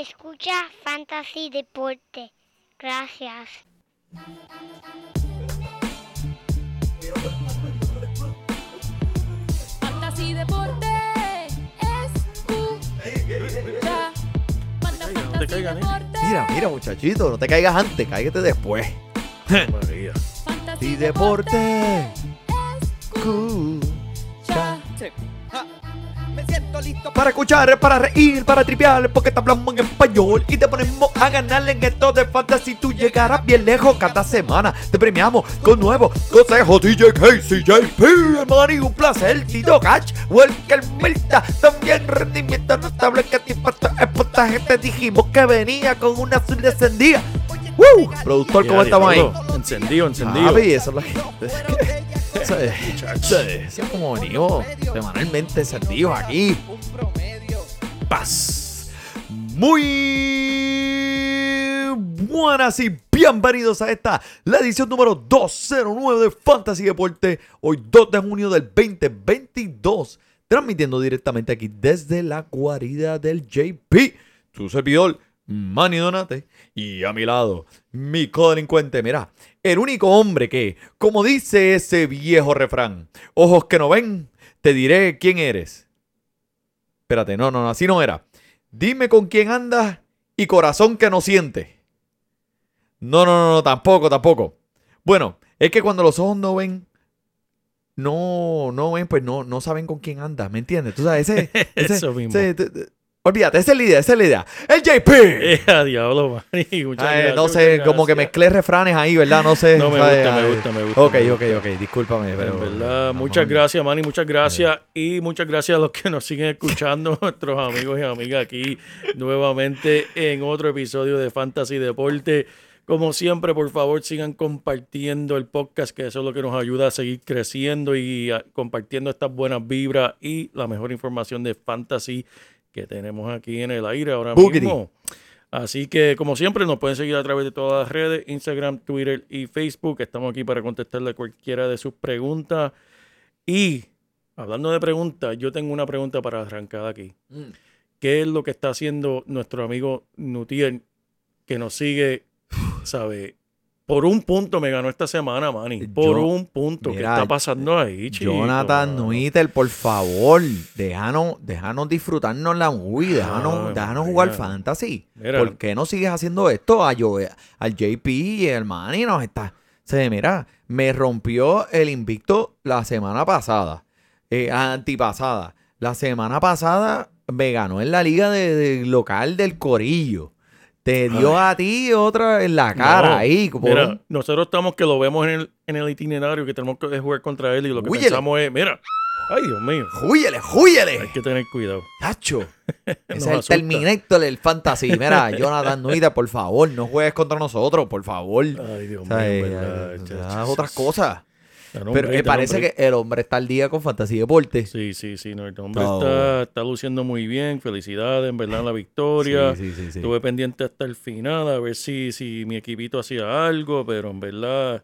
Escucha Fantasy Deporte. Gracias. Fantasy Deporte. Escucha. Manda No te Fantasy caigas, nene. Deporte. Mira, mira, muchachito, no te caigas antes, cáigate después. María. Fantasy deporte. Escucha. Listo Para escuchar, para reír, para tripear, porque te hablamos en español y te ponemos a ganar en esto de fantasy. Tú llegarás bien lejos cada semana. Te premiamos con nuevos consejos. DJ Casey, JP, hermano, y un placer. Tito Catch, Welker Milta. También rendimiento notable que te impacta el puntaje. Te dijimos que venía con una azul descendida. ¡Woo! Productor, ¿cómo estamos ahí? Encendido, encendido. Papi, eso es lo que. Es como venimos semanalmente encendidos aquí. Paz. Muy buenas y bienvenidos a esta, la edición número 209 de Fantasy Deporte. Hoy 2 de junio del 2022. Transmitiendo directamente aquí desde la guarida del JP. Su servidor, Manny Donate. Y a mi lado, mi codelincuente. Mira, el único hombre que, como dice ese viejo refrán, ojos que no ven, te diré quién eres. Espérate, no, no, no, así no era. Dime con quién andas y corazón que no siente. No, no, no, no, tampoco, tampoco. Bueno, es que cuando los ojos no ven, no, no ven, pues no, no saben con quién andas, ¿me entiendes? Tú sabes, ese, ese- Eso mismo. ese- olvídate, esa es la idea, esa es la idea. El JP. Eh, a diablo, Ay, no sé, como que mezclé refranes ahí, ¿verdad? No sé. No, me ¿sabes? gusta, me gusta, me gusta. Ok, me ok, gusta. ok, discúlpame, pero... en verdad, vamos muchas gracias, Manny, muchas gracias. Y muchas gracias a los que nos siguen escuchando, nuestros amigos y amigas aquí nuevamente en otro episodio de Fantasy Deporte. Como siempre, por favor, sigan compartiendo el podcast, que eso es lo que nos ayuda a seguir creciendo y compartiendo estas buenas vibras y la mejor información de fantasy que tenemos aquí en el aire ahora Boogity. mismo. Así que, como siempre, nos pueden seguir a través de todas las redes, Instagram, Twitter y Facebook. Estamos aquí para contestarle cualquiera de sus preguntas. Y, hablando de preguntas, yo tengo una pregunta para arrancar aquí. Mm. ¿Qué es lo que está haciendo nuestro amigo Nutiel, que nos sigue, sabe? Por un punto me ganó esta semana, Manny. Por Yo- un punto. mira, ¿Qué está pasando ahí, chico? Jonathan mano? Nuiter, por favor, déjanos, déjanos disfrutarnos la movie, déjanos, Ay, déjanos jugar fantasy. Mira. ¿Por qué no sigues haciendo esto? A yo, al JP y el Manny nos está. Se mira, me rompió el invicto la semana pasada, eh, antipasada. La semana pasada me ganó en la liga de, de local del Corillo. Te dio a ti otra en la cara No, ahí. por Mira, nosotros estamos que lo vemos en el, en el itinerario que tenemos que jugar contra él y lo que pensamos es, mira, ay Dios mío, ¡Júyele, júyele! hay que tener cuidado. Tacho. Ese es el asusta. Terminator del Fantasy. Mira, Jonathan Nuida, por favor, no juegues contra nosotros, por favor. Ay Dios O mío, sea, en eh, verdad, eh, otras cosas. Pero eh, parece que el hombre está al día con Fantasy Deporte. Sí, sí, sí, no, el hombre está, está luciendo muy bien, felicidades, en verdad, en la victoria. Sí, sí, sí, sí. Estuve pendiente hasta el final a ver si, si mi equipito hacía algo, pero en verdad,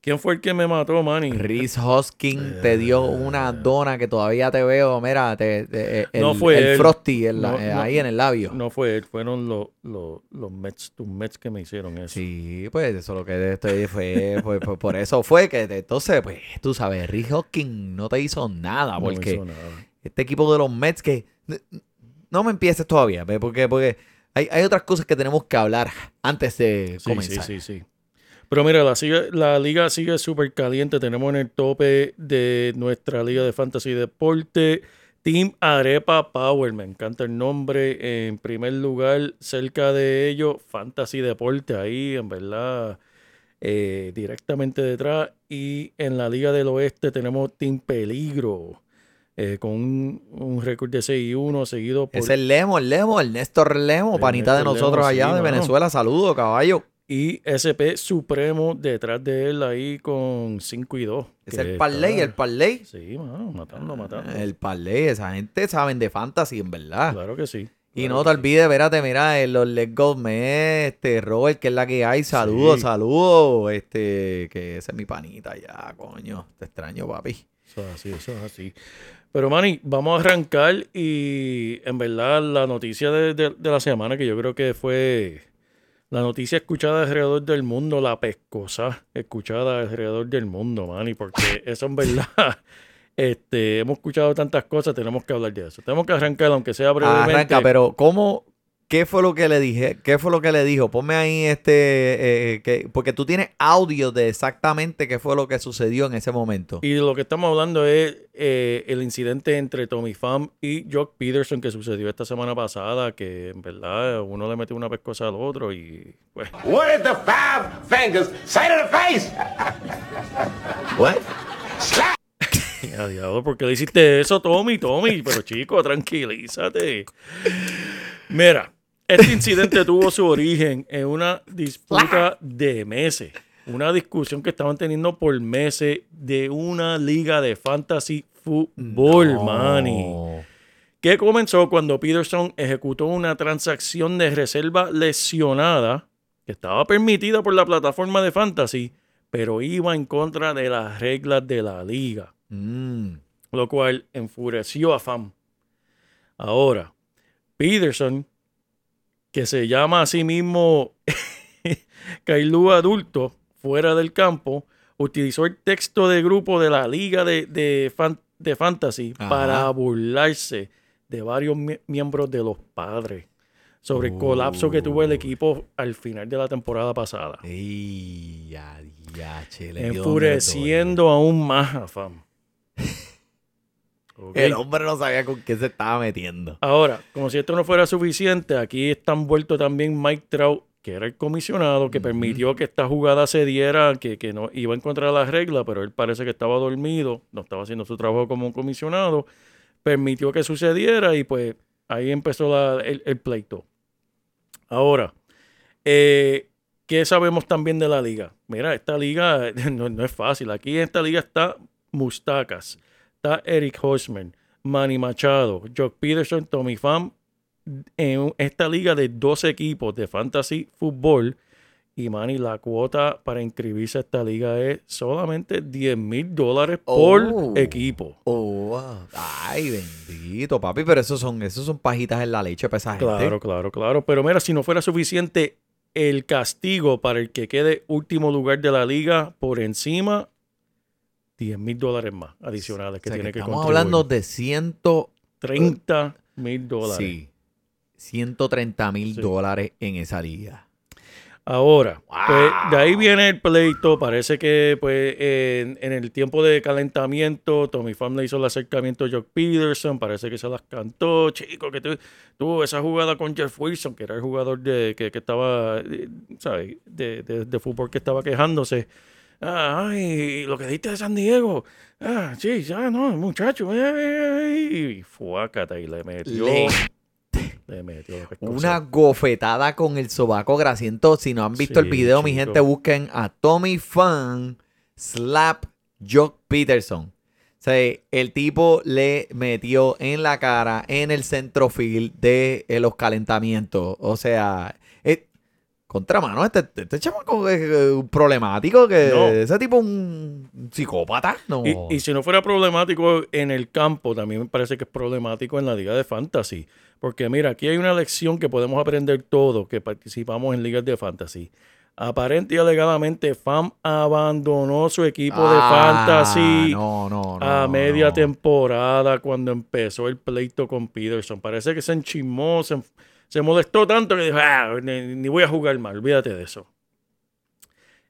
¿quién fue el que me mató, Manny? Reese Hoskin te dio una dona que todavía te veo, mira, te, te- el, No fue el él. Frosty No, eh, no. ahí en el labio. No fue él, fueron los, los, los Mets, tus Mets que me hicieron eso. Sí, pues eso lo que estoy fue, fue- fue- por eso fue que entonces, pues, tú sabes, Reese Hoskin no te hizo nada, porque hizo nada. este equipo de los Mets que no me empieces todavía, ve, porque, porque hay, hay otras cosas que tenemos que hablar antes de Sí, comenzar. sí, sí, sí. Pero mira, la, sigue- la liga sigue súper caliente. Tenemos en el tope de nuestra liga de fantasy deporte Team Arepa Power. Me encanta el nombre. En primer lugar, cerca de ello, Fantasy Deporte. Ahí, en verdad, eh, directamente detrás. Y en la liga del oeste tenemos Team Peligro. eh, con un, un récord de 6 y 1 seguido por Es el Lemo, el Lemo, el Néstor Lemo, El panita de nosotros sí, allá de. Venezuela. Saludos, caballo. Y SP Supremo detrás de él ahí con 5 y 2. Es el parlay, el parlay. Sí, mano, matando, matando. El parlay, esa gente saben de fantasy, en verdad. Claro que sí. Y claro no te olvides, espérate, mira, en los Let's Go Me, este, Robert, que es la que hay. Saludos, Sí. saludos. Este, que ese es mi panita ya, coño. Te extraño, papi. Eso es así, eso es así. Pero, Manny, vamos a arrancar y en verdad la noticia de, de- de la semana, que yo creo que fue la noticia escuchada alrededor del mundo, la pescosa escuchada alrededor del mundo, Manny, porque eso en verdad, este, hemos escuchado tantas cosas, tenemos que hablar de eso. Tenemos que arrancar, aunque sea brevemente. Arranca, pero ¿cómo? ¿Qué fue lo que le dije? ¿Qué fue lo que le dijo? Ponme ahí este, eh, que, porque tú tienes audio de exactamente qué fue lo que sucedió en ese momento. Y lo que estamos hablando es eh, el incidente entre Tommy Pham y Jock Peterson que sucedió esta semana pasada, que en verdad uno le metió una pescosa al otro y pues What did the five fingers say to the face? What? a diablo, ¿por qué le hiciste eso, Tommy? Tommy, pero chico, tranquilízate. Mira, este incidente tuvo su origen en una disputa de meses. Una discusión que estaban teniendo por meses de una liga de fantasy fútbol, Manny. que comenzó cuando Peterson ejecutó una transacción de reserva lesionada que estaba permitida por la plataforma de fantasy, pero iba en contra de las reglas de la liga, Mm. lo cual enfureció a Fam. Ahora, Peterson, que se llama a sí mismo Kailú adulto fuera del campo, utilizó el texto de grupo de la liga de, de, fan- de fantasy Ajá. para burlarse de varios mie- miembros de los padres sobre el colapso que tuvo el equipo al final de la temporada pasada. Ey, ya, ya, che, le dio Enfureciendo aún más a Fam. El hombre no sabía con qué se estaba metiendo. Ahora, como si esto no fuera suficiente, aquí está envuelto también Mike Trout, que era el comisionado, que permitió que esta jugada se diera, que, que no iba en contra de las reglas, pero él parece que estaba dormido, no estaba haciendo su trabajo como un comisionado, permitió que sucediera y pues ahí empezó la- el, el pleito. Ahora, eh, ¿qué sabemos también de la liga? Mira, esta liga no, no es fácil. Aquí en esta liga está Mustacas, está Eric Hosman, Manny Machado, Jock Peterson, Tommy Pham, en esta liga de dos equipos de fantasy fútbol. Y Manny, la cuota para inscribirse a esta liga es solamente 10 mil dólares por Oh. equipo. Oh, wow. ay, bendito, papi, pero esos son, esos son pajitas en la leche para esa gente. Claro, claro, claro. Pero mira, si no fuera suficiente el castigo para el que quede último lugar de la liga por encima, 10 mil dólares más adicionales que O sea, tiene que, estamos contribuir. hablando de ciento, 30 mil dólares. sí, 130 mil Sí. dólares en esa liga. Ahora, pues de ahí viene el pleito. Parece que pues en, en el tiempo de calentamiento, Tommy Pham le hizo el acercamiento a Jock Peterson. Parece que se las cantó. Chico, que tu- tuvo esa jugada con Jeff Wilson, que era el jugador de, que, que estaba, eh, ¿sabes? De, de- de fútbol que estaba quejándose. Ah, ay, lo que diste de San Diego. Ah, sí, ya no, muchacho. ay. Y fuácata y le metió. Le- Le metió. Una gofetada con el sobaco grasiento. Si no han visto el video, mi gente, busquen a Tommy Fan Slap Jock Peterson. O sea, el tipo le metió en la cara, en el centrofield de eh, los calentamientos. O sea, eh, contra mano, este, este chamaco es eh, problemático, que No. ese tipo es un psicópata. No. Y, y si no fuera problemático en el campo, también me parece que es problemático en la liga de fantasy. Porque mira, aquí hay una lección que podemos aprender todos que participamos en ligas de fantasy. Aparente y alegadamente, FAM abandonó su equipo de Ah, fantasy no, no, a media temporada cuando empezó el pleito con Peterson. Parece que se enchimó, se, se molestó tanto que dijo, "Ah, ni, ni voy a jugar más, olvídate de eso.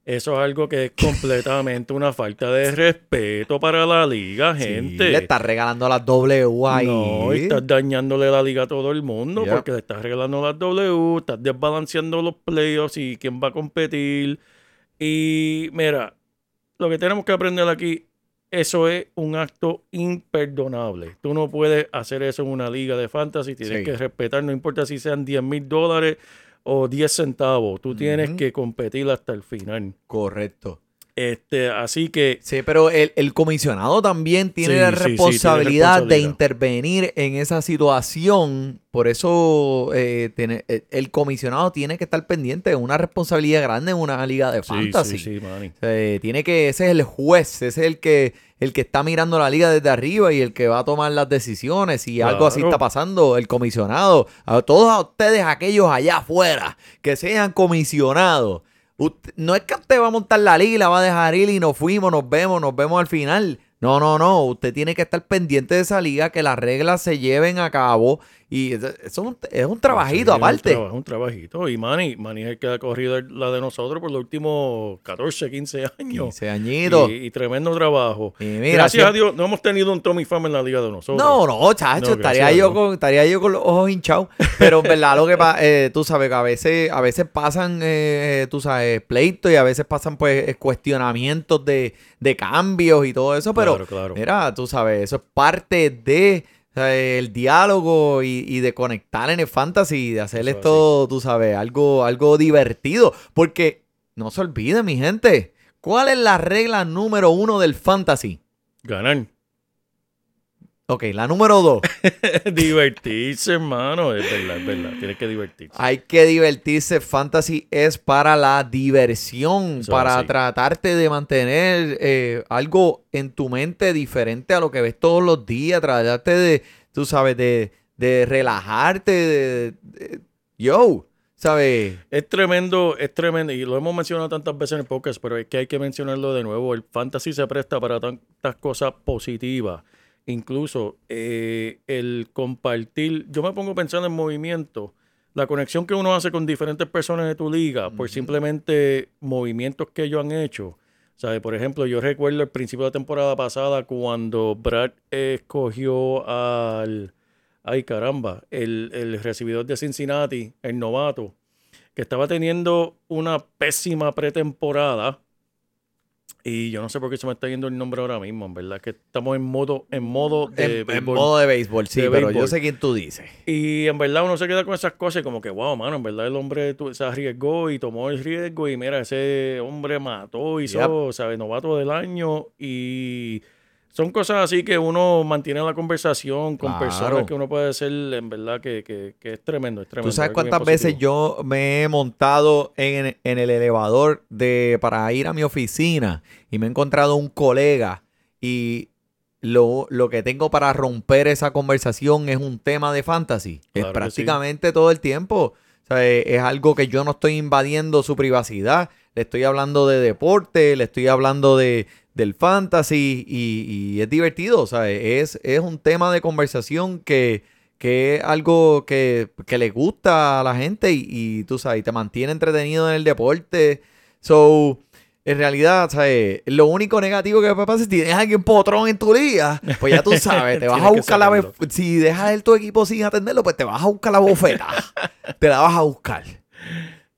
Eso es algo que es completamente una falta de respeto para la liga, Sí, gente. le está regalando las W ahí. No, y estás dañándole la liga a todo el mundo porque le estás regalando las W, estás desbalanceando los playoffs y quién va a competir. Y mira, lo que tenemos que aprender aquí, eso es un acto imperdonable. Tú no puedes hacer eso en una liga de fantasy, tienes Sí. que respetar, no importa si sean 10 mil dólares o 10 centavos, tú tienes que competir hasta el final. Correcto. Este, así que Sí, pero el, el comisionado también tiene Sí, la sí, sí, tiene responsabilidad de intervenir en esa situación. Por eso eh, tiene- eh, el comisionado tiene que estar pendiente de una responsabilidad grande en una liga de fantasy. sí, sí, Manny. Eh, tiene que, ese es el juez, ese es el que, el que está mirando la liga desde arriba y el que va a tomar las decisiones. Si algo así está pasando, el comisionado, a todos a ustedes, aquellos allá afuera, que sean comisionados. Usted- no es que usted va a montar la liga, la va a dejar ir y nos fuimos, nos vemos, nos vemos al final. No, no, no. Usted tiene que estar pendiente de esa liga, que las reglas se lleven a cabo. Y eso es un, es un trabajito Sí, aparte. Un, trabajo, un trabajito. Y Manny, Manny es el que ha corrido la de nosotros por los últimos 14, 15 años. 15 añitos. Y, y tremendo trabajo. Y mira, Gracias a Dios, no hemos tenido un Tommy Pham en la liga de nosotros. No, no, chacho, No, estaría, yo con, estaría yo con los ojos hinchados. Pero en verdad lo que pasa, tú sabes que a veces, a veces pasan, eh, tú sabes, pleitos y a veces pasan pues eh, cuestionamientos de, de cambios y todo eso. Pero Claro, claro. mira, tú sabes, eso es parte de sea, el diálogo y, y de conectar en el fantasy, de hacer Eso esto, tú sabes, algo, algo divertido. Porque no se olvide, mi gente, ¿cuál es la regla número uno del fantasy? Ganar. Ok, la número dos. divertirse, hermano. Es verdad, es verdad. Tienes que divertirse. Hay que divertirse. Fantasy es para la diversión, Eso para así. tratarte de mantener eh, algo en tu mente diferente a lo que ves todos los días, tratarte de, tú sabes, de, de relajarte, de, de- yo, ¿sabes? Es tremendo, es tremendo, y lo hemos mencionado tantas veces en el podcast, pero es que hay que mencionarlo de nuevo. El fantasy se presta para tantas cosas positivas. Incluso eh, el compartir, yo me pongo pensando en movimiento, la conexión que uno hace con diferentes personas de tu liga, por simplemente movimientos que ellos han hecho. ¿Sabe? Por ejemplo, yo recuerdo el principio de la temporada pasada cuando Brad escogió al, ay caramba, el, el recibidor de Cincinnati, el novato, que estaba teniendo una pésima pretemporada. Y yo no sé por qué se me está yendo el nombre ahora mismo, en verdad, que estamos en modo, en modo de En, en béisbol. modo de béisbol, sí, De pero yo sé quién tú dices. Y en verdad uno se queda con esas cosas y como que, wow, mano, en verdad el hombre se arriesgó y tomó el riesgo y mira, ese hombre mató, hizo, ¿sabes? Novato del año y son cosas así que uno mantiene la conversación con Claro. personas que uno puede ser, en verdad, que, que- que es tremendo, es tremendo. ¿Tú sabes cuántas veces yo me he montado en, en el elevador de, para ir a mi oficina y me he encontrado un colega y lo, lo que tengo para romper esa conversación es un tema de fantasy? Claro es sí. prácticamente todo el tiempo. O sea, es, es algo que yo no estoy invadiendo su privacidad. Le estoy hablando de deporte, le estoy hablando de, del fantasy y, y es divertido. Sea, es, es un tema de conversación que, que es algo que, que le gusta a la gente y, y tú sabes, te mantiene entretenido en el deporte. So, en realidad, ¿sabes? Lo único negativo que puede pasar es si tienes a alguien potrón en tu liga, pues ya tú sabes, te vas a buscar la... Si dejas el tu equipo sin atenderlo, pues te vas a buscar la bofeta. te la vas a buscar.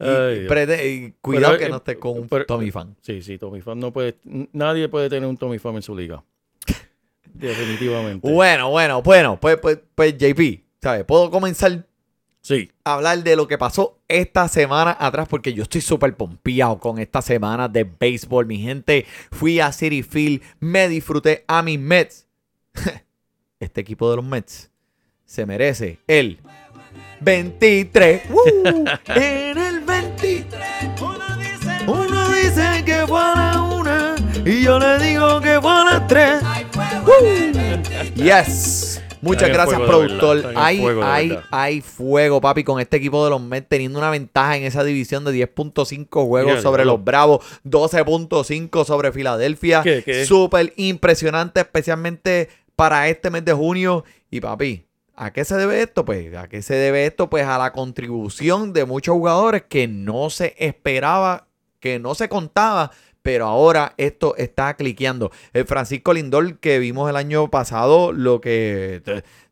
Y, Ay, Dios. prete- y cuidado Pero, que eh, no estés con un pero- Tommy fan. Sí, sí, Tommy Fan no puede, nadie puede tener un Tommy Fan en su liga. Definitivamente. Bueno, bueno, bueno, pues, pues, pues JP, ¿sabes? Puedo comenzar Sí, a hablar de lo que pasó esta semana atrás porque yo estoy súper pompeado con esta semana de béisbol, mi gente. Fui a City Field, me disfruté a mis Mets. Este equipo de los Mets se merece el 23. ¡Woo! Y yo le digo que fue a las tres. ¡Woo! Yes. Muchas gracias, productor. Hay, fuego hay, hay fuego, papi, con este equipo de los Mets teniendo una ventaja en esa división de 10.5 juegos sobre los Bravos, 12.5 sobre Filadelfia. Súper impresionante, especialmente para este mes de junio. Y papi, ¿a qué se debe esto? Pues, ¿a qué se debe esto? Pues a la contribución de muchos jugadores que no se esperaba, que no se contaba, pero ahora esto está cliqueando. El Francisco Lindor que vimos el año pasado, lo que,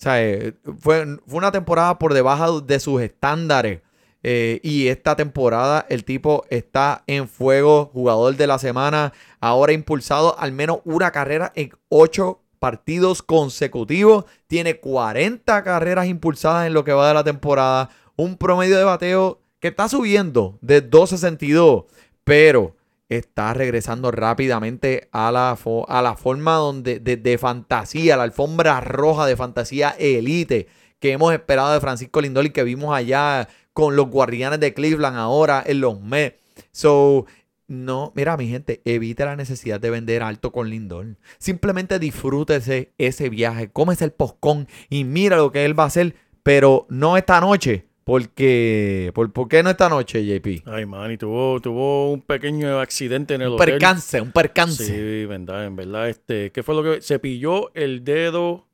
eh, fue, fue una temporada por debajo de sus estándares. Eh, y esta temporada el tipo está en fuego, jugador de la semana, ahora impulsado al menos una carrera en ocho partidos consecutivos. Tiene 40 carreras impulsadas en lo que va de la temporada. Un promedio de bateo que está subiendo de 2.62. Pero está regresando rápidamente a la, a la forma donde, de, de fantasía, la alfombra roja de fantasía elite que hemos esperado de Francisco Lindor y que vimos allá con los guardianes de Cleveland ahora en los Mets. So, no, mira, mi gente, evite la necesidad de vender alto con Lindor. Simplemente disfrútese ese viaje, cómese el poscón y mira lo que él va a hacer, pero no esta noche. Porque, ¿por, por qué no esta noche, JP? Ay, man, y tuvo, tuvo un pequeño accidente en el Un hotel. percance, un percance. Sí, verdad, en verdad. Este, ¿Qué fue lo que se pilló el dedo?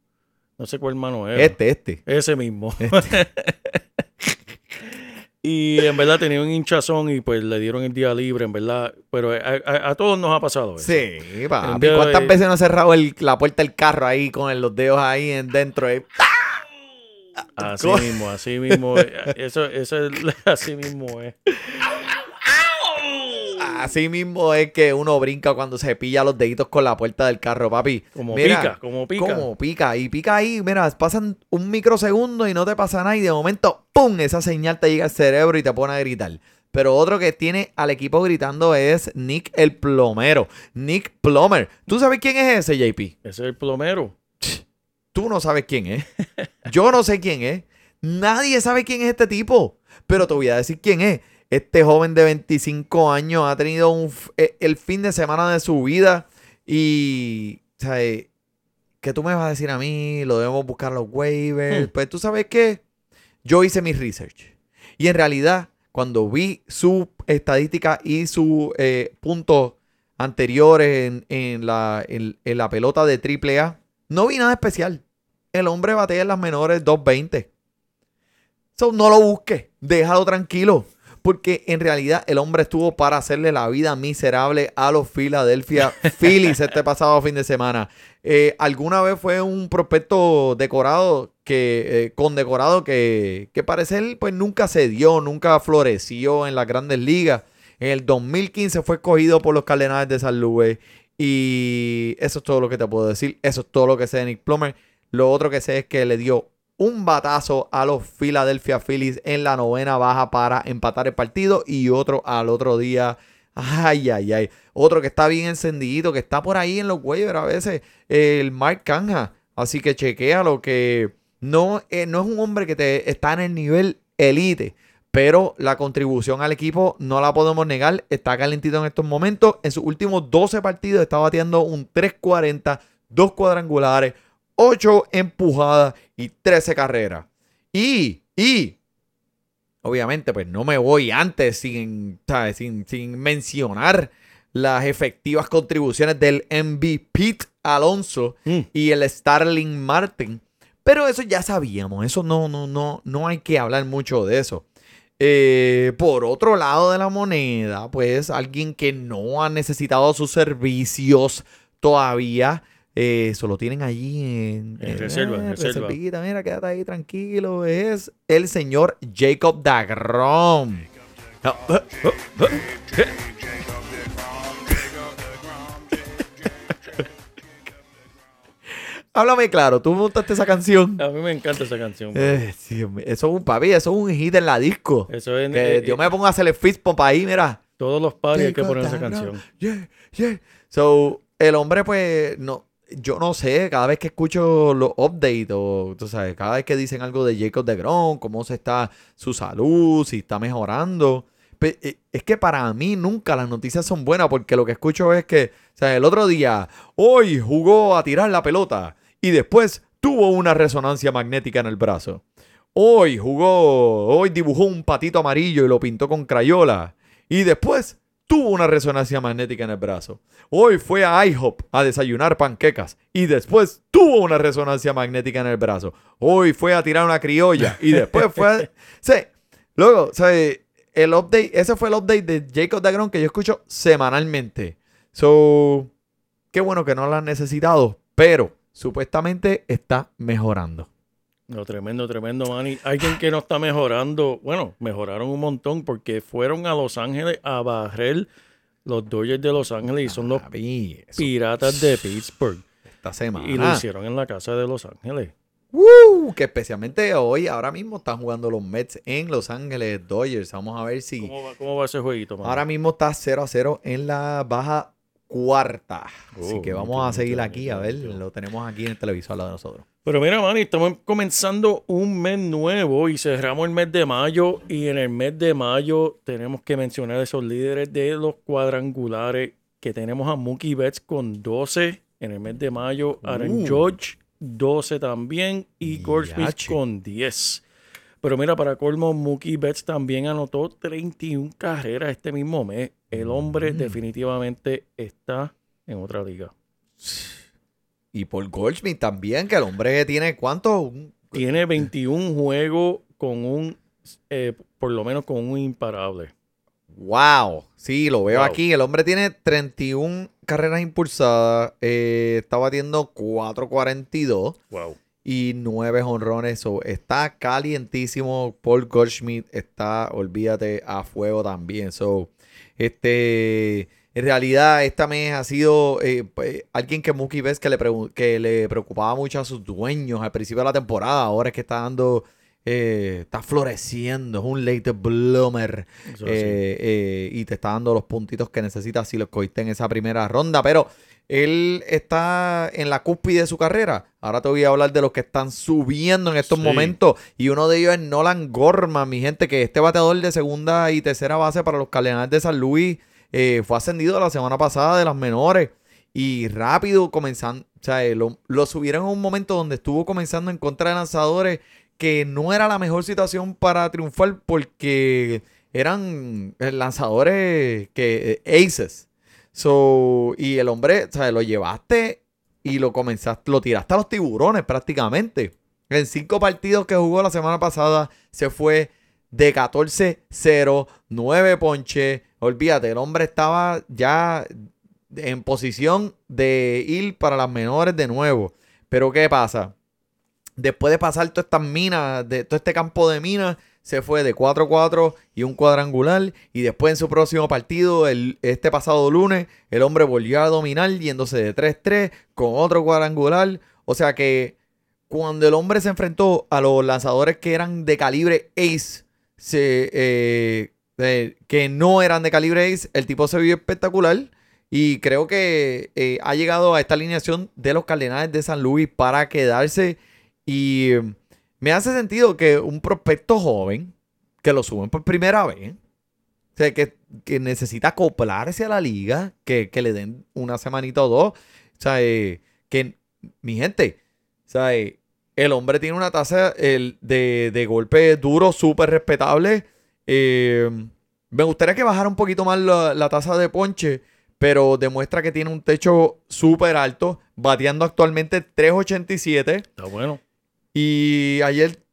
No sé cuál mano era. Este, este. Ese mismo. y en verdad tenía un hinchazón y pues le dieron el día libre, en verdad. Pero a, a- a todos nos ha pasado eso. Sí, papi. ¿Cuántas de- veces no ha cerrado el- la puerta del carro ahí con los dedos ahí en dentro? eh? Así mismo, así mismo. eh, Eso, eso es, así mismo es. Así mismo es que uno brinca cuando se pilla los deditos con la puerta del carro, papi. Como Mira, pica, como pica. Como pica. Y pica ahí, mira, pasan un microsegundo y no te pasa nada y de momento, ¡pum! Esa señal te llega al cerebro y te pone a gritar. Pero otro que tiene al equipo gritando es Nick el plomero. Nick Plomer. ¿Tú sabes quién es ese, JP? Ese es el plomero. Tú no sabes quién es. Yo no sé quién es. Nadie sabe quién es este tipo. Pero te voy a decir quién es. Este joven de 25 años ha tenido un eh, el fin de semana de su vida. Y, eh, ¿qué tú me vas a decir a mí? Lo debemos buscar los waivers. Hmm. Pues tú sabes qué. Yo hice mi research. Y en realidad, cuando vi su estadística y sus eh, puntos anteriores en, en la, en- en la pelota de AAA, no vi nada especial. El hombre batea en las menores 220. So, no lo busques. Déjalo tranquilo. Porque en realidad el hombre estuvo para hacerle la vida miserable a los Philadelphia Phillies este pasado fin de semana. Eh, alguna vez fue un prospecto decorado que eh, condecorado que, que parecer pues nunca se dio, nunca floreció en las grandes ligas. En el 2015 fue escogido por los Cardenales de San Luis. Y eso es todo lo que te puedo decir. Eso es todo lo que sé de Nick Plummer. Lo otro que sé es que le dio un batazo a los Philadelphia Phillies en la novena baja para empatar el partido. Y otro al otro día. Ay, ay, ay. Otro que está bien encendido, que está por ahí en los waivers a veces. El Mark Canja. Así que chequea lo que no, eh, no es un hombre que te está en el nivel elite. Pero la contribución al equipo no la podemos negar. Está calentito en estos momentos. En sus últimos 12 partidos está bateando un 340, dos cuadrangulares, 8 empujadas y 13 carreras. Y, y, obviamente, pues no me voy antes sin, ¿sabes? sin, sin mencionar las efectivas contribuciones del MVP Alonso Mm. y el Starling Martin. Pero eso ya sabíamos, eso no, no, no, no hay que hablar mucho de eso. Eh, por otro lado de la moneda, pues alguien que no ha necesitado sus servicios todavía, eh, eso lo tienen allí en, En reserva, en reserva. reservita, Mira, quédate ahí tranquilo. Es el señor Jacob Dagrom. Háblame claro, tú montaste esa canción. A mí me encanta esa canción. Eh, eso es un papi, eso es un hit en la disco. Eso es. Que eh, yo me pongo a hacerle fist pump ahí, mira. Todos los padres hay que poner esa canción. Yeah, yeah. So, el hombre, pues, no, yo no sé, cada vez que escucho los updates o, tú sabes, cada vez que dicen algo de Jacob DeGrom, cómo se está su salud, si está mejorando. eh, Es que para mí nunca las noticias son buenas porque lo que escucho es que, o sea, el otro día, hoy jugó a tirar la pelota y después tuvo una resonancia magnética en el brazo. Hoy jugó, hoy dibujó un patito amarillo y lo pintó con crayola. Y después tuvo una resonancia magnética en el brazo. Hoy fue a IHOP a desayunar panquecas. Y después tuvo una resonancia magnética en el brazo. Hoy fue a tirar una criolla. Y después fue a... Sí. Luego, sea, el update, ese fue el update de Jacob Dagron que yo escucho semanalmente. So, qué bueno que no lo han necesitado. Pero supuestamente está mejorando. No, tremendo, tremendo, Manny. Alguien que no está mejorando. Bueno, mejoraron un montón porque fueron a Los Ángeles a barrer los Dodgers de Los Ángeles y son los piratas de Pittsburgh. esta semana. Y lo hicieron en la casa de Los Ángeles. ¡Woo! Que especialmente hoy, ahora mismo están jugando los Mets en Los Ángeles Dodgers. Vamos a ver si. ¿Cómo va, cómo va ese jueguito, mano? Ahora mismo está 0 a 0 en la baja cuarta. Así Oh, que vamos a seguir aquí. A ver, lo tenemos aquí en el televisor lado de nosotros. Pero mira, Manny, estamos comenzando un mes nuevo y cerramos el mes de mayo. Y en el mes de mayo tenemos que mencionar esos líderes de los cuadrangulares que tenemos a Mookie Betts con 12 en el mes de mayo, Aaron Uh. George 12 también y Yache. con 10. Pero mira, para colmo, Mookie Betts también anotó 31 carreras este mismo mes. El hombre Mm. definitivamente está en otra liga. Y por Goldschmidt también, que el hombre tiene cuánto? Tiene 21 juegos con un, eh, por lo menos con un imparable. ¡Wow! Sí, lo veo Wow. aquí. El hombre tiene 31 carreras impulsadas. eh, está batiendo 4.42 Wow. y 9 honrones. So, está calientísimo. Paul Goldschmidt está, olvídate, a fuego también. So, este, en realidad, esta mes ha sido eh, pues, alguien que Mookie Betts que le, que le preocupaba mucho a sus dueños al principio de la temporada. Ahora es que está dando, eh, está floreciendo. Es un late bloomer. Eh, eh, y te está dando los puntitos que necesitas si los cogiste en esa primera ronda. Pero él está en la cúspide de su carrera. Ahora te voy a hablar de los que están subiendo en estos Sí. momentos. Y uno de ellos es Nolan Gorman, mi gente, que este bateador de segunda y tercera base para los Cardenales de San Luis eh, fue ascendido la semana pasada de las menores. Y rápido comenzando, o sea, eh, lo, lo subieron en un momento donde estuvo comenzando en contra de lanzadores que no era la mejor situación para triunfar porque eran eh, lanzadores que aces. So, y el hombre, sea, lo llevaste y lo comenzaste, lo tiraste a los tiburones prácticamente. En cinco partidos que jugó la semana pasada se fue de 14-0, 9 ponches. Olvídate, el hombre estaba ya en posición de ir para las menores de nuevo. Pero ¿qué pasa? Después de pasar todas estas minas, de todo este campo de minas, se fue de 4-4 y un cuadrangular. Y después en su próximo partido, el, este pasado lunes, el hombre volvió a dominar yéndose de 3-3 con otro cuadrangular. O sea que cuando el hombre se enfrentó a los lanzadores que eran de calibre ace, se, eh, eh, que no eran de calibre ace, el tipo se vio espectacular. Y creo que eh, ha llegado a esta alineación de los Cardenales de San Luis para quedarse. Y me hace sentido que un prospecto joven, que lo suben por primera vez, o sea, que, que necesita acoplarse a la liga, que, que le den una semanita o dos. O sea, eh, que mi gente, o sea, eh, el hombre tiene una tasa el, de, de golpe duro súper respetable. Eh, me gustaría que bajara un poquito más la, la tasa de ponche, pero demuestra que tiene un techo súper alto, bateando actualmente 3.87. Está bueno. Y ayer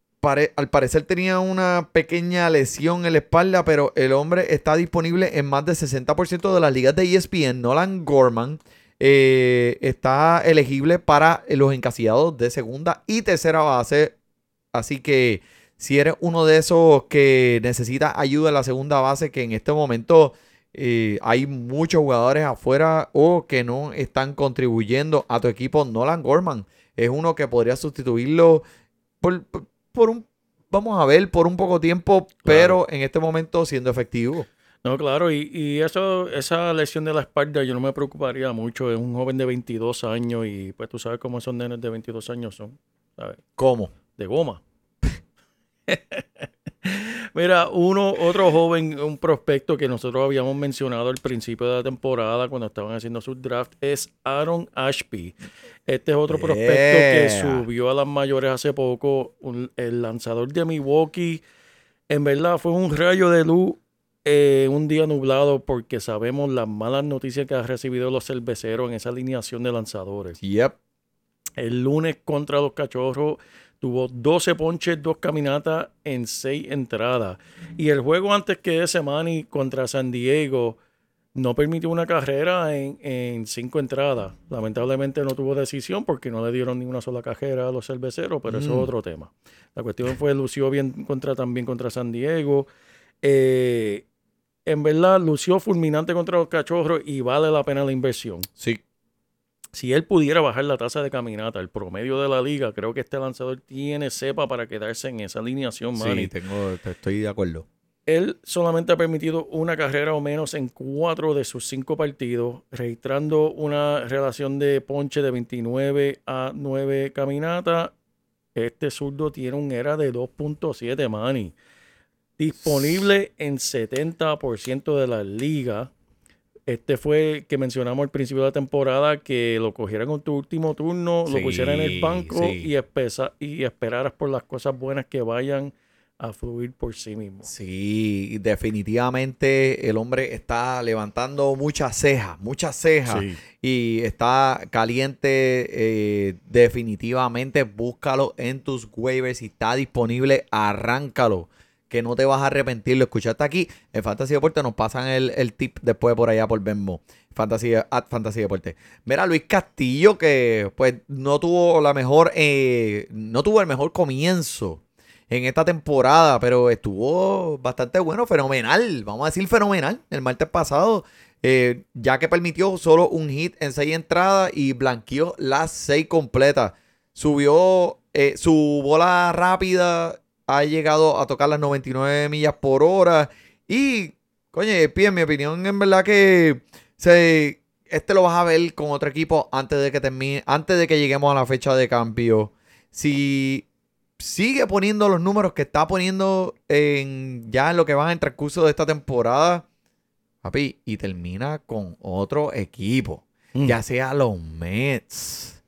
al parecer tenía una pequeña lesión en la espalda, pero el hombre está disponible en más del 60% de las ligas de ESPN. Nolan Gorman eh, está elegible para los encasillados de segunda y tercera base. Así que si eres uno de esos que necesita ayuda en la segunda base, que en este momento eh, hay muchos jugadores afuera o que no están contribuyendo a tu equipo, Nolan Gorman es uno que podría sustituirlo por, por- por un, vamos a ver, por un poco tiempo, pero en este momento siendo efectivo. No, claro, y, y eso, esa lesión de la espalda yo no me preocuparía mucho. Es un joven de 22 años y pues tú sabes cómo esos nenes de 22 años son, ¿sabes? ¿Cómo? De goma. Mira, uno, otro joven, un prospecto que nosotros habíamos mencionado al principio de la temporada cuando estaban haciendo su draft es Aaron Ashby. Este es otro prospecto que subió a las mayores hace poco, un- el lanzador de Milwaukee. En verdad fue un rayo de luz eh, un día nublado porque sabemos las malas noticias que han recibido los cerveceros en esa alineación de lanzadores. Yep. El lunes contra los cachorros tuvo 12 ponches, 2 caminatas en 6 entradas. Y el juego antes que ese, Manny, contra San Diego, no permitió una carrera en 5 entradas. Lamentablemente no tuvo decisión porque no le dieron ni una sola carrera a los cerveceros, pero eso Mm. es otro tema. La cuestión fue, lució bien contra, también contra San Diego. Eh, en verdad, lució fulminante contra los cachorros y vale la pena la inversión. Sí. Si él pudiera bajar la tasa de caminata, el promedio de la liga, creo que este lanzador tiene cepa para quedarse en esa alineación, Manny. Sí, tengo, estoy de acuerdo. Él solamente ha permitido una carrera o menos en cuatro de sus cinco partidos, registrando una relación de ponche de 29 a 9 caminatas. Este zurdo tiene un era de 2.7 Manny. Disponible en 70% de la liga. Este fue el que mencionamos al principio de la temporada, que lo cogieran con tu último turno, lo pusieran en el banco sí. y, espesa- y esperaras por las cosas buenas que vayan a fluir por sí mismos. Sí, definitivamente el hombre está levantando muchas cejas, muchas cejas. Sí. Y está caliente. eh, definitivamente búscalo en tus waivers. Si está disponible, arráncalo. Que no te vas a arrepentir. Lo escuchaste aquí. En Fantasy Deporte nos pasan el, el tip después por allá por Venmo. Fantasy, at Fantasy Deporte. Mira, Luis Castillo, que pues no tuvo la mejor. eh, no tuvo el mejor comienzo en esta temporada, pero estuvo bastante bueno, fenomenal. Vamos a decir fenomenal. El martes pasado, eh, ya que permitió solo un hit en seis entradas y blanqueó las seis completas. Subió eh, su bola rápida, ha llegado a tocar las 99 millas por hora. Y, coño, Pi, en mi opinión, en verdad que se, este lo vas a ver con otro equipo antes de que termine, antes de que lleguemos a la fecha de cambio. Si sigue poniendo los números que está poniendo en ya en lo que va en el transcurso de esta temporada, papi, y termina con otro equipo, Mm. ya sea los Mets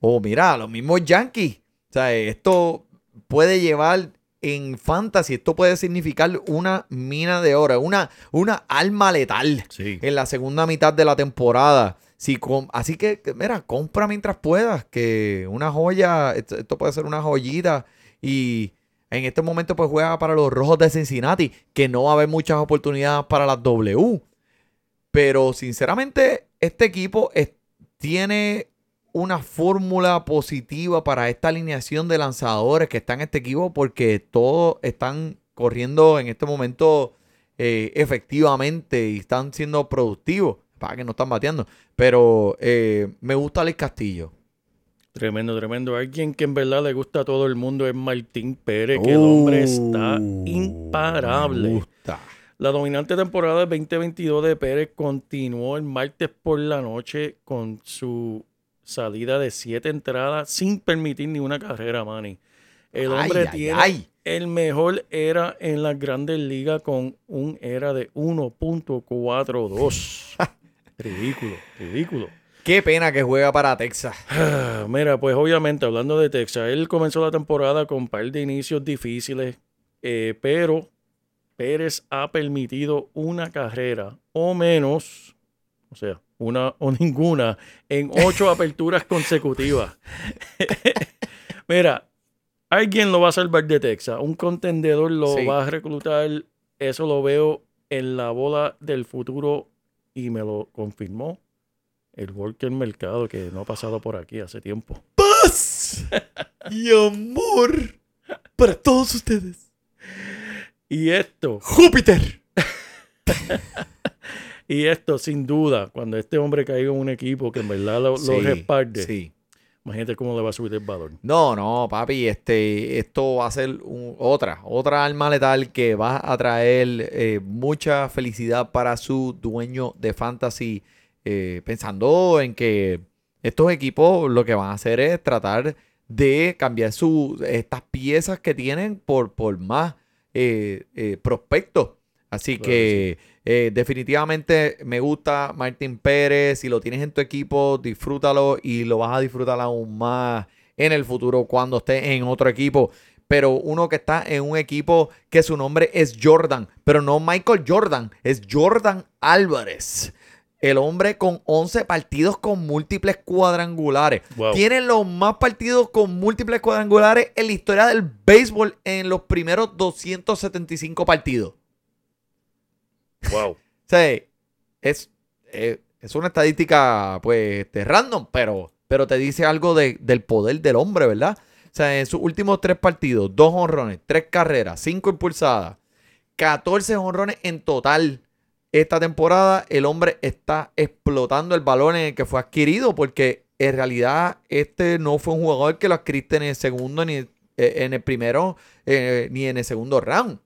o mira, los mismos Yankees. O sea, esto puede llevar en fantasy, esto puede significar una mina de oro, una, una alma letal Sí. en la segunda mitad de la temporada. Si com- así que, mira, compra mientras puedas, que una joya, esto, esto puede ser una joyita. Y en este momento, pues juega para los Rojos de Cincinnati, que no va a haber muchas oportunidades para las W. Pero sinceramente, este equipo es- tiene una fórmula positiva para esta alineación de lanzadores que están en este equipo, porque todos están corriendo en este momento eh, efectivamente y están siendo productivos. Para que no están bateando. Pero eh, me gusta Alex Castillo. Tremendo, tremendo. Alguien que en verdad le gusta a todo el mundo es Martín Pérez, que el hombre está Uh, imparable. Me gusta. La dominante temporada del 2022 de Pérez continuó el martes por la noche con su salida de siete entradas sin permitir ni una carrera, Manny. El hombre ay, tiene ay. el mejor era en las grandes ligas con un era de 1.42. ridículo, ridículo. Qué pena que juega para Texas. Ah, Mira, pues obviamente hablando de Texas, él comenzó la temporada con un par de inicios difíciles, eh, pero Pérez ha permitido una carrera o menos, o sea, una o ninguna, en ocho aperturas consecutivas. Mira, alguien lo va a salvar de Texas, un contendedor lo Sí. va a reclutar, eso lo veo en la bola del futuro y me lo confirmó el Walker Mercado que no ha pasado por aquí hace tiempo. Paz y amor para todos ustedes. Y esto, Júpiter. Y esto sin duda, cuando este hombre caiga en un equipo que en verdad lo, lo Sí, respalde, sí. imagínate cómo le va a subir el valor. No, no, papi, este, esto va a ser un- otra, otra alma letal que va a traer eh, mucha felicidad para su dueño de fantasy, eh, pensando en que estos equipos lo que van a hacer es tratar de cambiar su, estas piezas que tienen por, por más eh, prospectos. Así Claro que eh, definitivamente me gusta Martín Pérez. Si lo tienes en tu equipo, disfrútalo y lo vas a disfrutar aún más en el futuro cuando estés en otro equipo. Pero uno que está en un equipo que su nombre es Jordan, pero no Michael Jordan, es Jordan Álvarez. El hombre con 11 partidos con múltiples cuadrangulares. Wow. Tiene los más partidos con múltiples cuadrangulares en la historia del béisbol en los primeros 275 partidos. Wow. Sea, es, eh, es una estadística, pues, este, random, pero, pero te dice algo de- del poder del hombre, ¿verdad? O sea, en sus últimos tres partidos, dos honrones, tres carreras, cinco impulsadas, 14 honrones en total esta temporada el hombre está explotando el valor en el que fue adquirido porque en realidad este no fue un jugador que lo adquiriste en el segundo ni eh, en el primero eh, ni en el segundo round.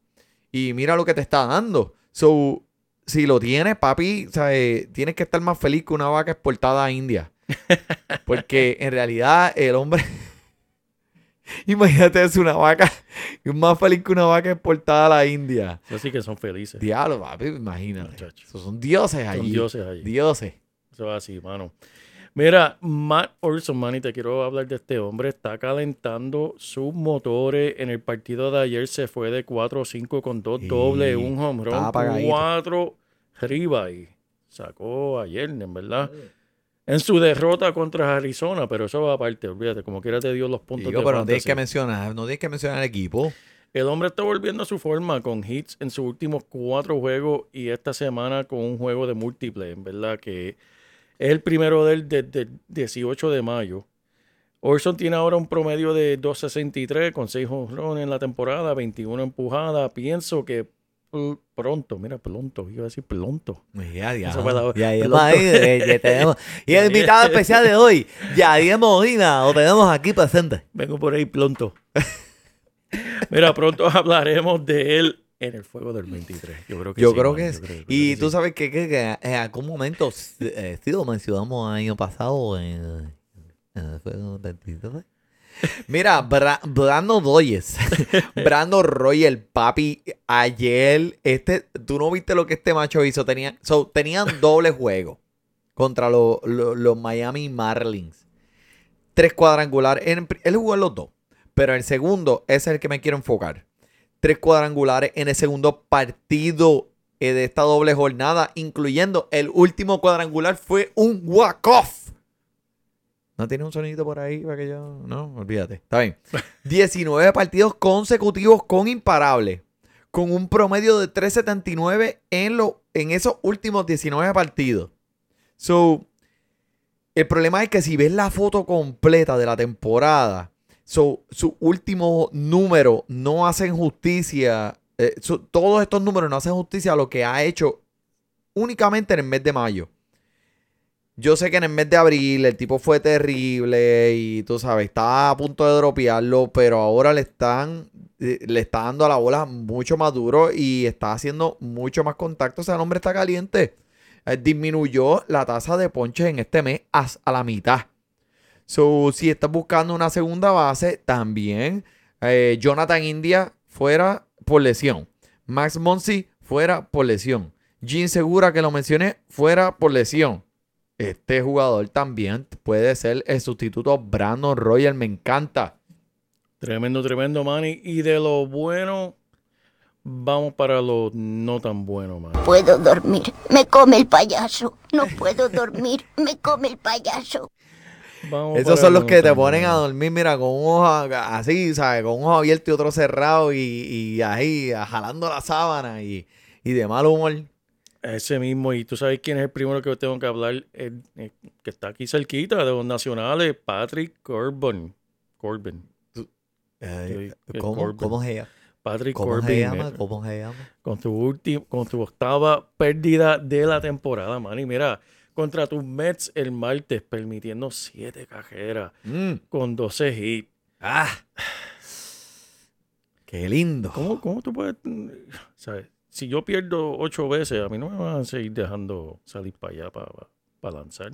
Y mira lo que te está dando. So, si lo tienes, papi, eh, tienes que estar más feliz que una vaca exportada a India. Porque en realidad el hombre... Imagínate, es una vaca más feliz que una vaca exportada a la India. Así que son felices. Diablo, papi, imagínate. Muchacho. Esos son dioses Son allí. dioses allí. Dioses. Eso es así, mano. Mira, Matt Orson, man, y te quiero hablar de este hombre. Está calentando sus motores. En el partido de ayer se fue de 4-5 con dos dobles, un home run, cuatro ribeye. Sacó ayer, en verdad. En su derrota contra Arizona, pero eso va aparte, olvídate, como quiera te dio los puntos Digo, de pero no tienes que mencionar, no tienes que mencionar el equipo. El hombre está volviendo a su forma con hits en sus últimos cuatro juegos y esta semana con un juego de múltiple, en verdad que es el primero de él desde el 18 de mayo. Orson tiene ahora un promedio de 2.63 con 6 honrones en la temporada, 21 empujadas. Pienso que pronto, mira, pronto, iba a decir pronto. Ya, ya. Ya, ya, Pelotón. ahí, eh, ya tenemos. Y el invitado especial de hoy, Yadier Molina, lo tenemos aquí presente. Vengo por ahí pronto. mira, pronto hablaremos de él en el fuego del 23. Yo creo que Yo sí, creo man, que yo es. creo- yo creo Y que tú sí. sabes que, que- que en algún momento eh, sí lo mencionamos el año pasado en, en el juego 23. Mira, Bra Brando Doyes, Brando Roy, el papi, ayer, este, tú no viste lo que este macho hizo, Tenía, so, tenían doble juego contra lo- lo- los Miami Marlins. Tres cuadrangulares, él jugó en los dos, pero el segundo ese es el que me quiero enfocar. Tres cuadrangulares en el segundo partido eh, de esta doble jornada, incluyendo el último cuadrangular fue un walk-off. ¿No tiene un sonidito por ahí para que yo.? No, olvídate. Está bien. 19 partidos consecutivos con imparables. Con un promedio de 3.79 en, lo, en esos últimos 19 partidos. So, el problema es que si ves la foto completa de la temporada, su último número no hacen justicia. eh, todos estos números no hacen justicia a lo que ha hecho únicamente en el mes de mayo. Yo sé que en el mes de abril el tipo fue terrible y tú sabes, estaba a punto de dropearlo, pero ahora le están eh, le está dando a la bola mucho más duro y está haciendo mucho más contacto. O sea, el hombre está caliente. Eh, disminuyó la tasa de ponches en este mes a la mitad. So, si estás buscando una segunda base, también eh, Jonathan India fuera por lesión. Max Monsi fuera por lesión. Gene Segura, que lo mencioné, fuera por lesión. Este jugador también puede ser el sustituto Brandon Royal. Me encanta. Tremendo, tremendo, Manny. Y de lo bueno, vamos para lo no tan bueno, Manny. puedo dormir. Me come el payaso. No puedo dormir. Me come el payaso. Vamos Esos son lo los que te ponen a dormir, mira, con un ojo así, ¿sabes? Con un ojo abierto y otro cerrado y, y ahí jalando la sábana y, y de mal humor. Ese mismo, y tú sabes quién es el primero que tengo que hablar, El- el que está aquí cerquita de los nacionales, Patrick Corbin. Corbin. Eh, Sí, ¿Cómo, Corbin. ¿Cómo se llama? Patrick ¿Cómo Corbin. se llama? eh, ¿Cómo se llama? con tu última, con tu octava pérdida de la temporada, Manny. Mira, contra tus Mets el martes, permitiendo siete carreras Mm. con 12 hits. ¡Ah! ¡Qué lindo! ¿Cómo, cómo tú puedes, mm, sabes? Si yo pierdo ocho veces, a mí no me van a seguir dejando salir para allá para, lanzar.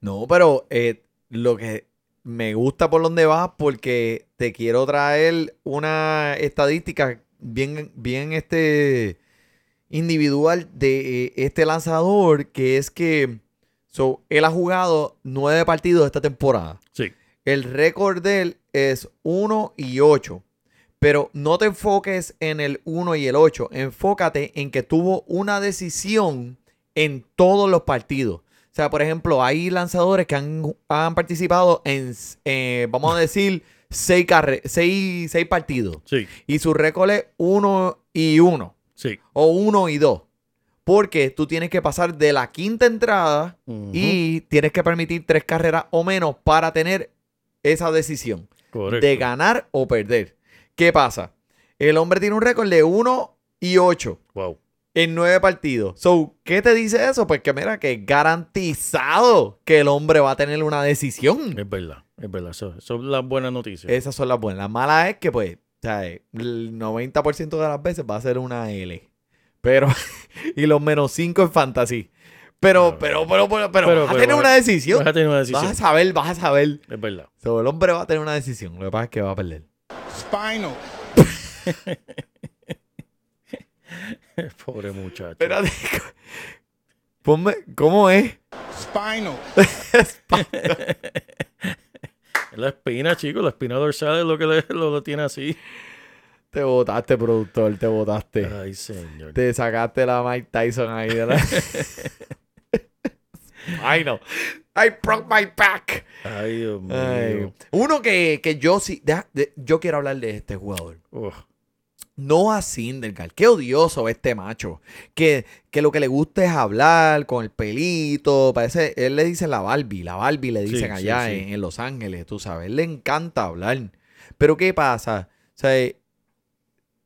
No, pero eh, lo que me gusta por donde vas porque te quiero traer una estadística bien, bien este individual de eh, este lanzador que es que so, él ha jugado nueve partidos esta temporada. Sí. El récord de él es 1 y 8. Pero no te enfoques en el 1 y el 8. Enfócate en que tuvo una decisión en todos los partidos. O sea, por ejemplo, hay lanzadores que han, han participado en, eh, vamos a decir, 6 seis, seis partidos. Sí, Y su récord es 1 y 1. Sí. O 1 y 2. Porque tú tienes que pasar de la quinta entrada y tienes que permitir tres carreras o menos para tener esa decisión Correcto. de ganar o perder. ¿Qué pasa? El hombre tiene un récord de 1 y 8. Wow. en nueve partidos. So, ¿qué te dice eso? Pues que mira, que es garantizado que el hombre va a tener una decisión. Es verdad, es verdad. Eso, eso es la buena noticia. Esas son las buenas. La mala es que, pues, sea, el 90% de las veces va a ser una L. Pero, y los menos 5 en fantasy. Pero, pero, pero, pero, pero, Pero- vas a tener vas- una decisión. Vas a tener una Vas decisión. a saber, vas a saber. Es verdad. So, el hombre va a tener una decisión. Lo que pasa es que va a perder. Spinal. Pobre muchacho. Espérate. Ponme, ¿cómo es? Spinal. La espina, chicos, la espina dorsal es lo que le- lo, lo tiene así. Te botaste, productor, te botaste. Ay, señor. Te sacaste la Mike Tyson ahí de la... I know. I broke my back. Ay, Dios mío. Ay. Uno que, que yo sí... de- yo quiero hablar de este jugador. Uf. Noah Syndergaard. Qué odioso este macho. Que, que lo que le gusta es hablar con el pelito. Parece... Él le dice la Barbie. La Barbie le dicen sí, allá sí. En, en Los Ángeles, tú sabes. Él le encanta hablar. Pero ¿qué pasa? O sea,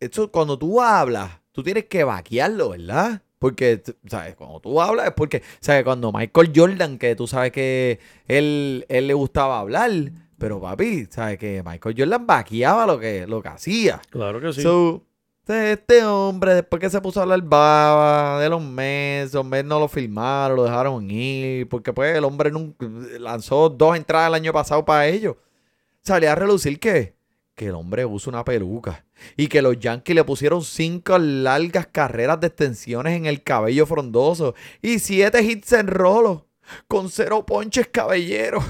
eso cuando tú hablas, tú tienes que vaquearlo, ¿verdad? Porque, ¿sabes? Cuando tú hablas es porque, ¿sabes? Cuando Michael Jordan, que tú sabes que él, él le gustaba hablar, pero papi, ¿sabes? Que Michael Jordan vaqueaba lo que, lo que hacía. Claro que sí. So, este- este hombre, después que se puso a hablar baba de los meses, los meses no lo filmaron, lo dejaron ir, porque pues el hombre nunca, lanzó dos entradas el año pasado para ellos. Salía a relucir que, que el hombre usa una peluca y que los Yankees le pusieron cinco largas carreras de extensiones en el cabello frondoso y siete hits en rolo con cero ponches cabelleros.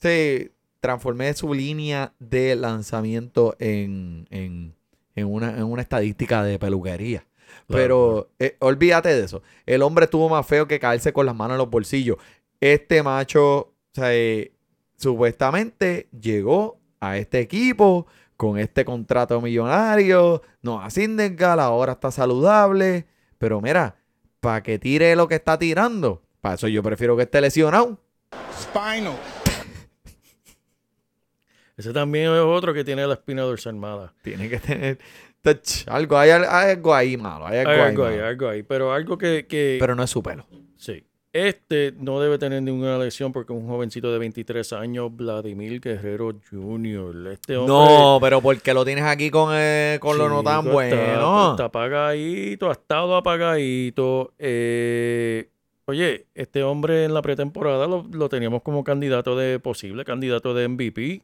Se transformé su línea de lanzamiento en, en, en una, en una estadística de peluquería. Pero eh, olvídate de eso. El hombre estuvo más feo que caerse con las manos en los bolsillos. Este macho, o sea, eh, supuestamente llegó a este equipo con este contrato millonario. No, a Syndergaard ahora está saludable. Pero mira, para que tire lo que está tirando, para eso yo prefiero que esté lesionado. Spinal. Ese también es otro que tiene la espina dorsal. Tiene que tener touch, algo, hay, al- hay algo ahí malo. Hay algo, Hay ahí algo ahí, malo. algo ahí. Pero algo que, que Pero no es su pelo. sí. Este no debe tener ninguna lesión porque es un jovencito de 23 años, Vladimir Guerrero Jr. Este hombre. No, pero porque lo tienes aquí con, eh, con lo no tan Chico, bueno. Está, está apagadito, ha estado apagadito. Eh, oye, este hombre en la pretemporada lo, lo teníamos como candidato de posible candidato de MVP.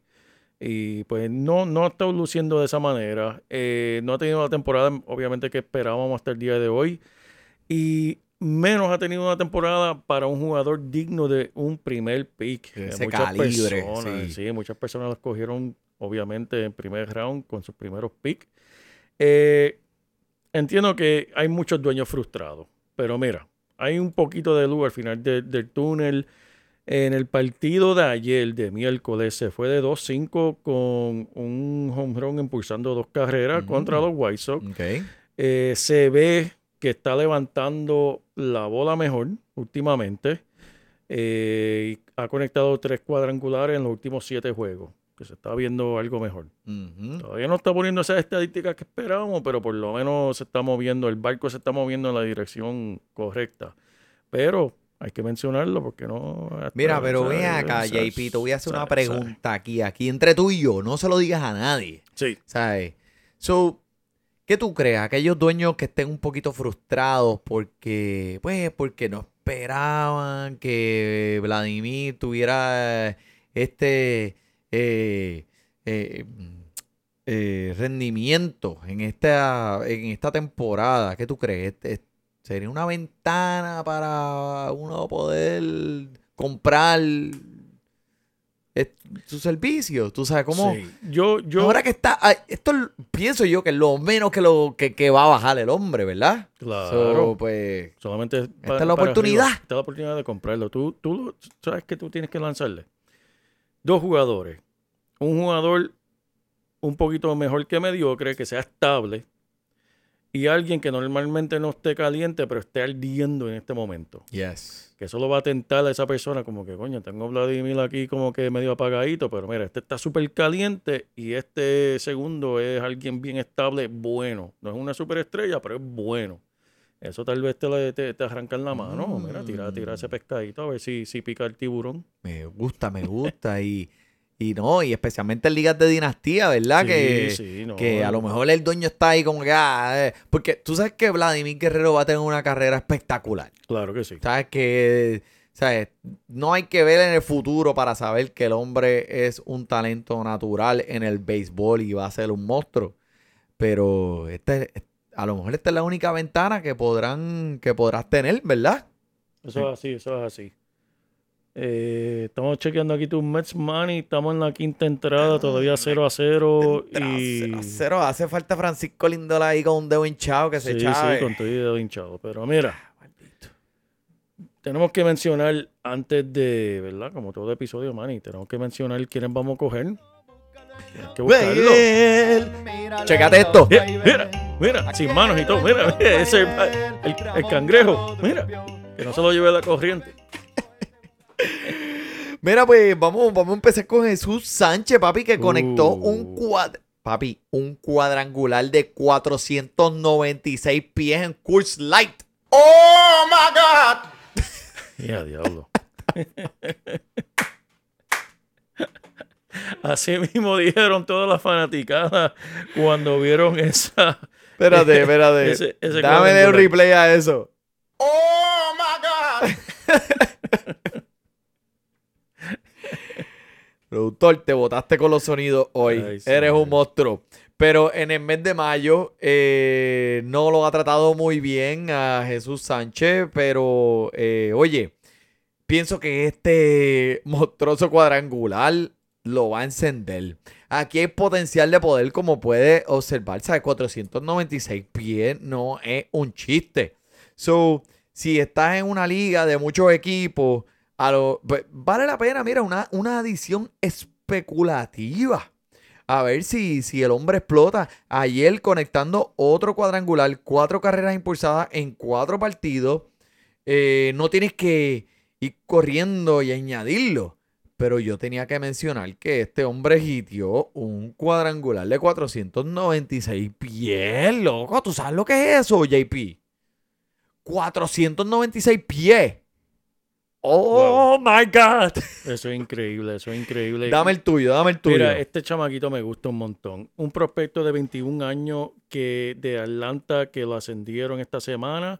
Y pues no, no ha estado luciendo de esa manera. Eh, no ha tenido la temporada, obviamente, que esperábamos hasta el día de hoy. Y menos ha tenido una temporada para un jugador digno de un primer pick. Ese muchas calibre, personas, sí. sí, muchas personas los cogieron, obviamente, en primer round con sus primeros picks. Eh, entiendo que hay muchos dueños frustrados, pero mira, hay un poquito de luz al final de- del túnel. En el partido de ayer, de miércoles, se fue de 2-5 con un home run impulsando dos carreras Mm. contra los White Sox. Eh, se ve que está levantando la bola mejor últimamente. Eh, ha conectado tres cuadrangulares en los últimos siete juegos. Que se está viendo algo mejor. Todavía no está poniendo esas estadísticas que esperábamos, pero por lo menos se está moviendo, el barco se está moviendo en la dirección correcta. Pero hay que mencionarlo porque no. Mira, pero ven acá, JP, te voy a hacer una pregunta aquí, aquí entre tú y yo. No se lo digas a nadie. Sí, ¿Sabes? So, ¿qué tú crees? Aquellos dueños que estén un poquito frustrados porque, pues, porque no esperaban que Vladimir tuviera este eh, eh, eh, rendimiento en esta, en esta temporada. ¿Qué tú crees? Este- ¿Sería una ventana para uno poder comprar eh, su servicio? ¿Tú sabes cómo? sí. Yo, yo. Ahora que está, esto pienso yo que es lo menos que lo que, que va a bajar el hombre, ¿verdad? Claro. So, pues, Solamente Esta es la oportunidad. arriba. Esta es la oportunidad de comprarlo. Tú, tú sabes que tú tienes que lanzarle. Dos jugadores. Un jugador un poquito mejor que mediocre, que sea estable. Y alguien que normalmente no esté caliente, pero esté ardiendo en este momento. yes. Que eso lo va a tentar a esa persona como que, coño, tengo a Vladimir aquí como que medio apagadito, pero mira, este está súper caliente y este segundo es alguien bien estable, bueno. No es una superestrella, pero es bueno. Eso tal vez te, te, te arrancan la mano. Mira, tira, Mm. tira ese pescadito a ver si, si pica el tiburón. Me gusta, me gusta. y, y no, y especialmente en ligas de dinastía, ¿verdad? Sí, que sí, no, que a lo mejor el dueño está ahí como que. ah, eh, porque tú sabes que Vladimir Guerrero va a tener una carrera espectacular. Claro que sí. Sabes que. ¿sabes? No hay que ver en el futuro para saber que el hombre es un talento natural en el béisbol y va a ser un monstruo. Pero este, a lo mejor esta es la única ventana que podrán que podrás tener, ¿verdad? Eso es así, eso es así. Eh, estamos chequeando aquí tu Mets Money. Estamos en la quinta entrada, todavía 0 a 0. Y... Cero a cero. Hace falta Francisco Lindola ahí con un dedo hinchado que se Sí, chave. sí, con y dedo hinchado. Pero mira, tenemos que mencionar antes de, ¿verdad? Como todo episodio, Manny, tenemos que mencionar quiénes vamos a coger. Tienes que buscarlo. Bail. Chécate esto. Mira, mira, mira, sin manos y todo. Mira, mira, ese es el, el- el cangrejo. Mira, que no se lo lleve la corriente. Mira, pues vamos, vamos a empezar con Jesús Sánchez, papi, que conectó Uh. un cuad papi, un cuadrangular de 496 pies en Coors Light. Oh my God! Ya, diablo. Así mismo dijeron todas las fanaticadas cuando vieron esa. Espérate, espérate. Ese- ese Dame de un replay a eso. Oh my God! Productor, te botaste con los sonidos hoy. Ay, sí, Eres un monstruo. Pero en el mes de mayo eh, no lo ha tratado muy bien a Jesús Sánchez. Pero, eh, oye, pienso que este monstruoso cuadrangular lo va a encender. Aquí hay potencial de poder, como puede observar. ¿Sabes? 496 pies no es un chiste. So, si estás en una liga de muchos equipos, pues, vale la pena, mira, una, una adición especulativa. A ver si, si el hombre explota. Ayer conectando otro cuadrangular, cuatro carreras impulsadas en cuatro partidos. Eh, no tienes que ir corriendo y añadirlo. Pero yo tenía que mencionar que este hombre hitió un cuadrangular de 496 pies, loco. ¿Tú sabes lo que es eso, JP? 496 pies. Oh my God. Eso es increíble, eso es increíble. Dame el tuyo, dame el tuyo. Mira, este chamaquito me gusta un montón. Un prospecto de 21 años que de Atlanta que lo ascendieron esta semana.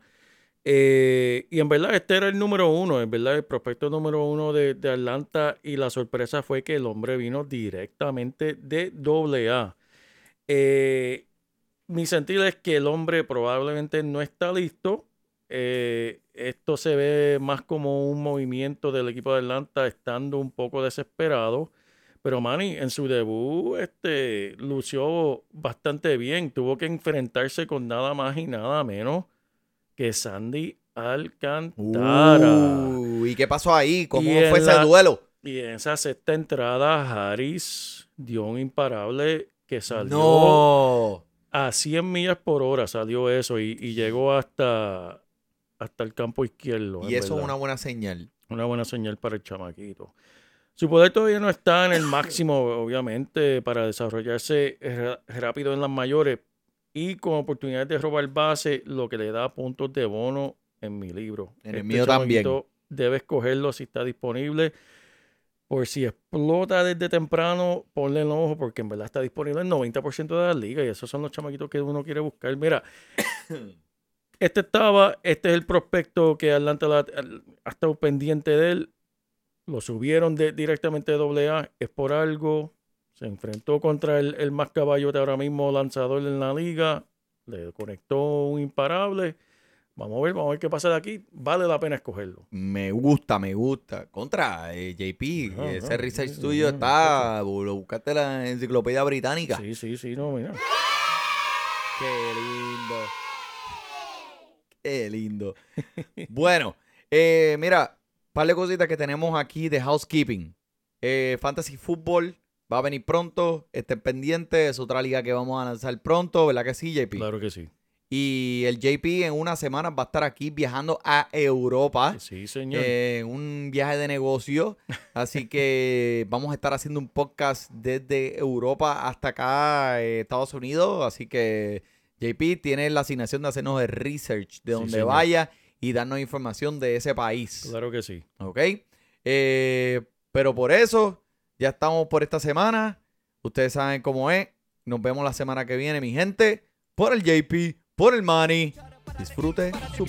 Eh, y en verdad este era el número uno, en verdad el prospecto número uno de, de Atlanta y la sorpresa fue que el hombre vino directamente de AA. Eh, mi sentido es que el hombre probablemente no está listo. Eh, esto se ve más como un movimiento del equipo de Atlanta estando un poco desesperado. Pero Manny, en su debut, este, lució bastante bien. Tuvo que enfrentarse con nada más y nada menos que Sandy Alcantara. Uh, ¿Y qué pasó ahí? ¿Cómo Y fue ese la- duelo? Y en esa sexta entrada, Harris dio un imparable que salió No. a 100 millas por hora, salió eso y, y llegó hasta, hasta el campo izquierdo. Y eso es una buena señal. Una buena señal para el chamaquito. Su poder todavía no está en el máximo, obviamente, para desarrollarse rápido en las mayores y con oportunidades de robar base, lo que le da puntos de bono en mi libro. Este En el mío también. chamaquito Debes cogerlo si está disponible. Por si explota desde temprano, ponle el ojo porque en verdad está disponible en 90% de las ligas y esos son los chamaquitos que uno quiere buscar. Mira, este estaba, este es el prospecto que Atlanta la- ha estado pendiente de él. Lo subieron de, directamente de AA, es por algo. Se enfrentó contra el, el más caballote ahora mismo lanzador en la liga. Le conectó un imparable. Vamos a ver, vamos a ver qué pasa de aquí. Vale la pena escogerlo. Me gusta, me gusta. Contra eh, JP, Ajá, ese ajá, research sí, tuyo sí, está. Lo buscaste en la enciclopedia británica. Sí, sí, sí, no, mira. Qué lindo. Qué lindo. bueno, eh, mira, par de cositas que tenemos aquí de housekeeping. Eh, Fantasy Football va a venir pronto. Estén pendientes. Es otra liga que vamos a lanzar pronto, ¿verdad que sí, JP? Claro que sí. Y el JP en unas semanas va a estar aquí viajando a Europa. Sí, señor. en un viaje de negocio. Así que vamos a estar haciendo un podcast desde Europa hasta acá, eh, Estados Unidos. Así que JP tiene la asignación de hacernos el research de donde señor. vaya y darnos información de ese país. Claro que sí. ¿Ok? Eh, pero por eso, ya estamos por esta semana. Ustedes saben cómo es. Nos vemos la semana que viene, mi gente. Por el JP, por el Money. Disfrute su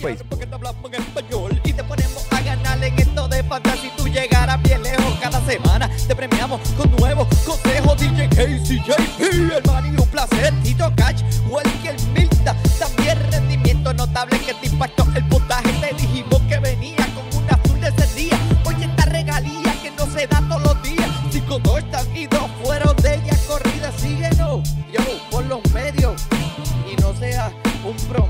cada semana. Te premiamos con nuevos consejos DJ KCJP, el man un placer, Tito Cash, Welker Milta, también rendimiento notable que te impactó el puntaje, te dijimos que venía con un azul de ese día, oye esta regalía que no se da todos los días, cinco dos están y dos fueron de ella corrida, síguenos, yo, por los medios, y no seas un pro.